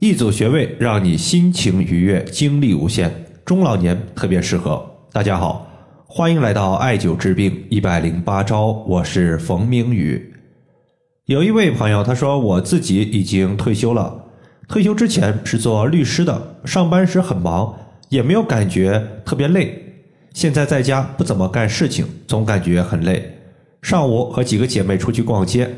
一组穴位让你心情愉悦，精力无限，中老年特别适合。大家好，欢迎来到艾灸治病一百零八招，我是冯明宇。有一位朋友他说，我自己已经退休了，退休之前是做律师的，上班时很忙，也没有感觉特别累。现在在家不怎么干事情，总感觉很累。上午和几个姐妹出去逛街，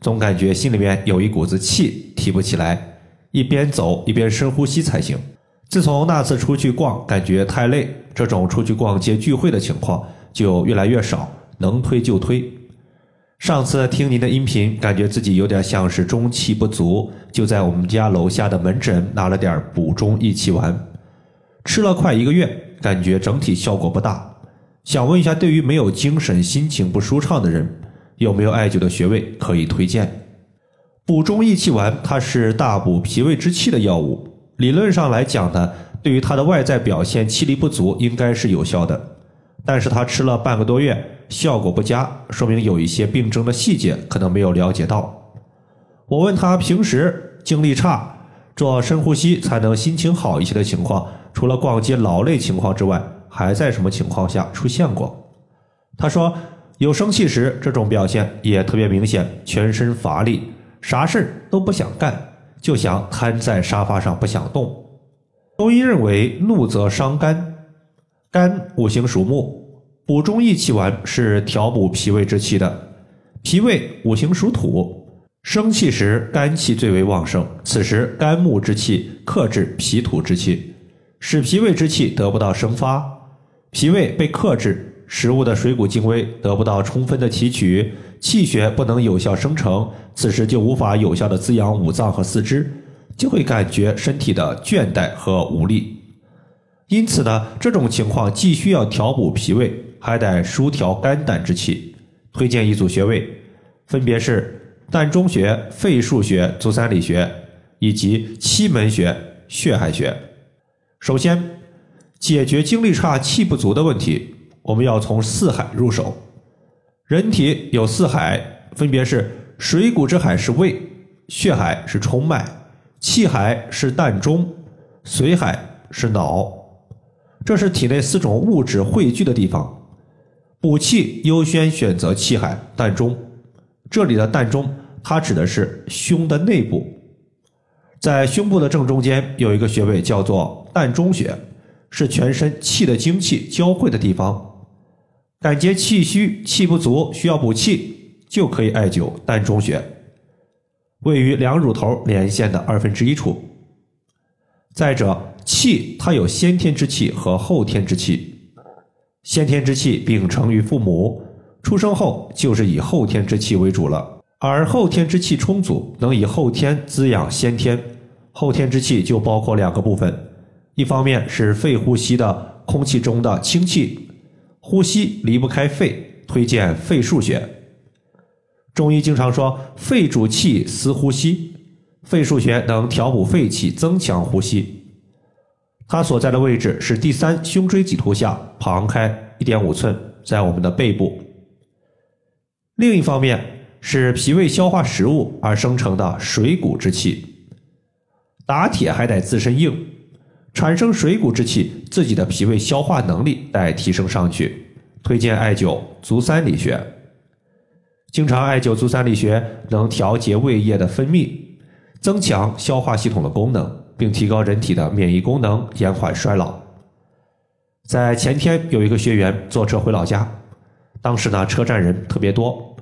总感觉心里面有一股子气提不起来，一边走一边深呼吸才行。自从那次出去逛，感觉太累，这种出去逛街聚会的情况就越来越少，能推就推。上次听您的音频，感觉自己有点像是中气不足，就在我们家楼下的门诊拿了点补中益气丸，吃了快一个月。感觉整体效果不大，想问一下，对于没有精神、心情不舒畅的人，有没有艾灸的穴位可以推荐？补中益气丸，它是大补脾胃之气的药物。理论上来讲呢，对于它的外在表现气力不足，应该是有效的。但是他吃了半个多月，效果不佳，说明有一些病症的细节可能没有了解到。我问他平时精力差，做深呼吸才能心情好一些的情况。除了逛街劳累情况之外，还在什么情况下出现过？他说有生气时，这种表现也特别明显，全身乏力，啥事儿都不想干，就想瘫在沙发上不想动。中医认为怒则伤肝，肝五行属木，补中益气丸是调补脾胃之气的。脾胃五行属土，生气时肝气最为旺盛，此时肝木之气克制脾土之气。使脾胃之气得不到生发，脾胃被克制，食物的水谷精微得不到充分的提取，气血不能有效生成，此时就无法有效的滋养五脏和四肢，就会感觉身体的倦怠和无力。因此呢，这种情况既需要调补脾胃，还得疏调肝胆之气。推荐一组穴位，分别是膻中穴、肺腧穴、足三里穴以及七门穴、血海穴。首先，解决精力差、气不足的问题，我们要从四海入手。人体有四海，分别是水谷之海是胃，血海是冲脉，气海是膻中，髓海是脑。这是体内四种物质汇聚的地方。补气优先选择气海、膻中。这里的膻中，它指的是胸的内部。在胸部的正中间有一个穴位，叫做膻中穴，是全身气的精气交汇的地方。感觉气虚、气不足，需要补气，就可以艾灸膻中穴，位于两乳头连线的二分之一处。再者，气它有先天之气和后天之气，先天之气秉承于父母，出生后就是以后天之气为主了。而后天之气充足，能以后天滋养先天。后天之气就包括两个部分，一方面是肺呼吸的空气中的清气，呼吸离不开肺，推荐肺腧穴。中医经常说肺主气司呼吸，肺腧穴能调补肺气，增强呼吸。它所在的位置是第三胸椎棘突下旁开一点五寸，在我们的背部。另一方面。是脾胃消化食物而生成的水谷之气，打铁还得自身硬，产生水谷之气，自己的脾胃消化能力待提升上去。推荐艾灸足三里穴，经常艾灸足三里穴能调节胃液的分泌，增强消化系统的功能，并提高人体的免疫功能，延缓衰老。在前天有一个学员坐车回老家，当时呢车站人特别多。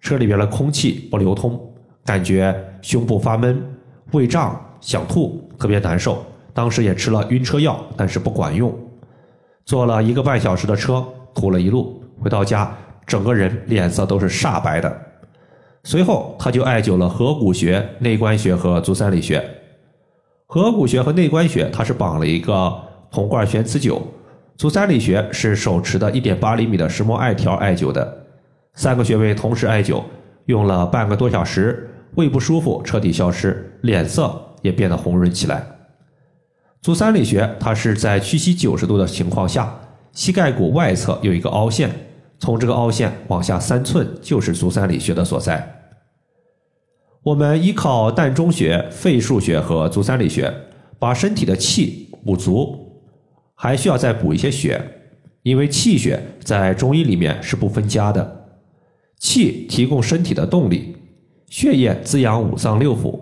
车里边的空气不流通，感觉胸部发闷、胃胀、想吐，特别难受。当时也吃了晕车药，但是不管用。坐了一个半小时的车，吐了一路，回到家，整个人脸色都是煞白的。随后他就艾灸了合谷穴、内关穴和足三里穴。合谷穴和内关穴，它是绑了一个铜罐悬磁灸；足三里穴是手持的一点八厘米的石墨艾条艾灸的。三个穴位同时艾灸，用了半个多小时，胃不舒服彻底消失，脸色也变得红润起来。足三里穴，它是在屈膝九十度的情况下，膝盖骨外侧有一个凹陷，从这个凹陷往下三寸就是足三里穴的所在。我们依靠膻中穴、肺腧穴和足三里穴，把身体的气补足，还需要再补一些血，因为气血在中医里面是不分家的，气提供身体的动力，血液滋养五脏六腑，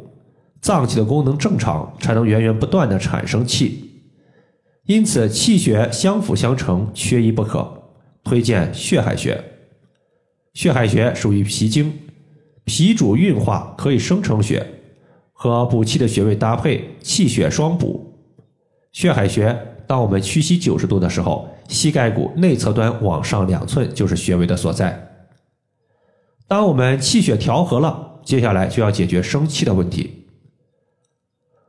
脏器的功能正常，才能源源不断的产生气。因此，气血相辅相成，缺一不可。推荐血海穴。血海穴属于脾经。脾主运化，可以生成血，和补气的穴位搭配，气血双补。血海穴，当我们屈膝九十度的时候，膝盖骨内侧端往上两寸就是穴位的所在。当我们气血调和了，接下来就要解决生气的问题。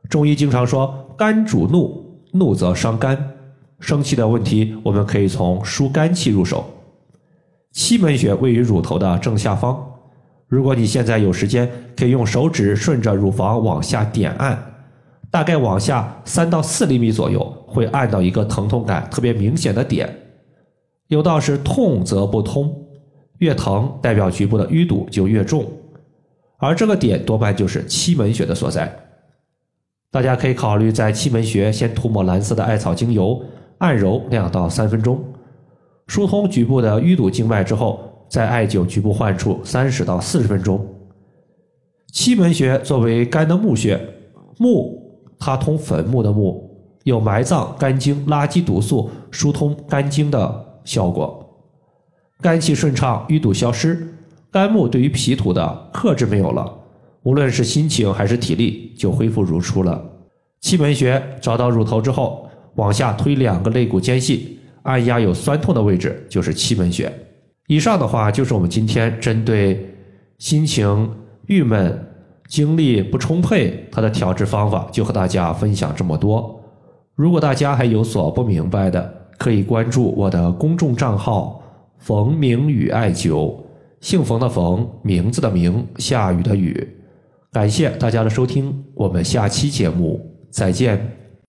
中医经常说，肝主怒，怒则伤肝。生气的问题，我们可以从疏肝气入手。七门穴位于乳头的正下方。如果你现在有时间，可以用手指顺着乳房往下点按，大概往下三到四厘米左右，会按到一个疼痛感特别明显的点。有道是痛则不通，越疼代表局部的淤堵就越重，而这个点多半就是七门穴的所在。大家可以考虑在气门穴先涂抹蓝色的艾草精油，按揉两到三分钟，疏通局部的淤堵经脉之后。在艾灸局部患处三十到四十分钟。气门穴作为肝的募穴，募它通坟墓的墓，有埋葬肝经、垃圾毒素、疏通肝经的效果。肝气顺畅，淤堵消失，肝木对于脾土的克制没有了，无论是心情还是体力就恢复如初了。气门穴找到乳头之后，往下推两个肋骨间隙，按压有酸痛的位置，就是气门穴。以上的话就是我们今天针对心情郁闷、精力不充沛，它的调治方法就和大家分享这么多。如果大家还有所不明白的，可以关注我的公众账号“冯明宇艾灸”，姓冯的冯，名字的名，下雨的雨。感谢大家的收听，我们下期节目再见。